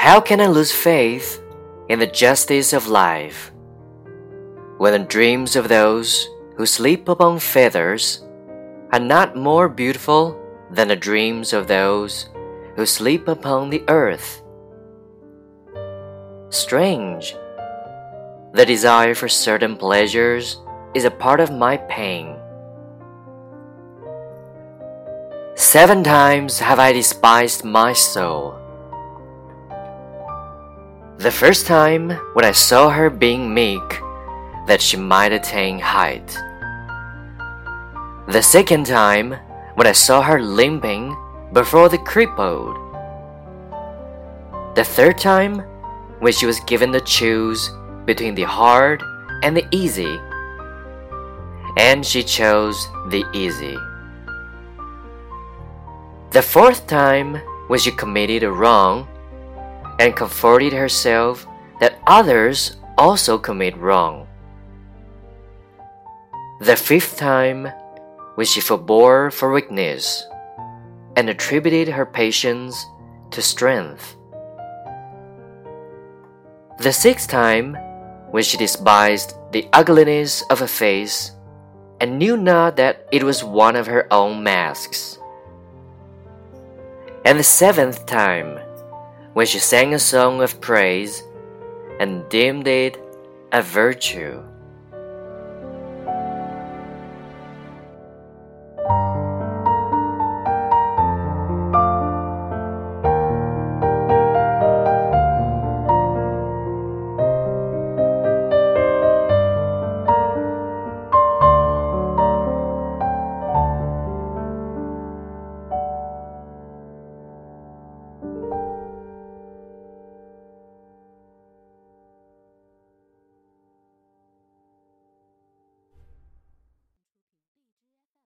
How can I lose faith in the justice of life when the dreams of those who sleep upon feathers are not more beautiful than the dreams of those who sleep upon the earth? Strange. The desire for certain pleasures is a part of my pain. Seven times have I despised my soul. The first time when I saw her being meek, that she might attain height. The second time when I saw her limping before the crippled. The third time when she was given to choose between the hard and the easy, and she chose the easy. The fourth time when she committed a wrong and comforted herself that others also commit wrong. The fifth time, when she forbore for weakness and attributed her patience to strength. The sixth time, when she despised the ugliness of her face and knew not that it was one of her own masks. And the seventh time, when she sang a song of praise and deemed it a virtue.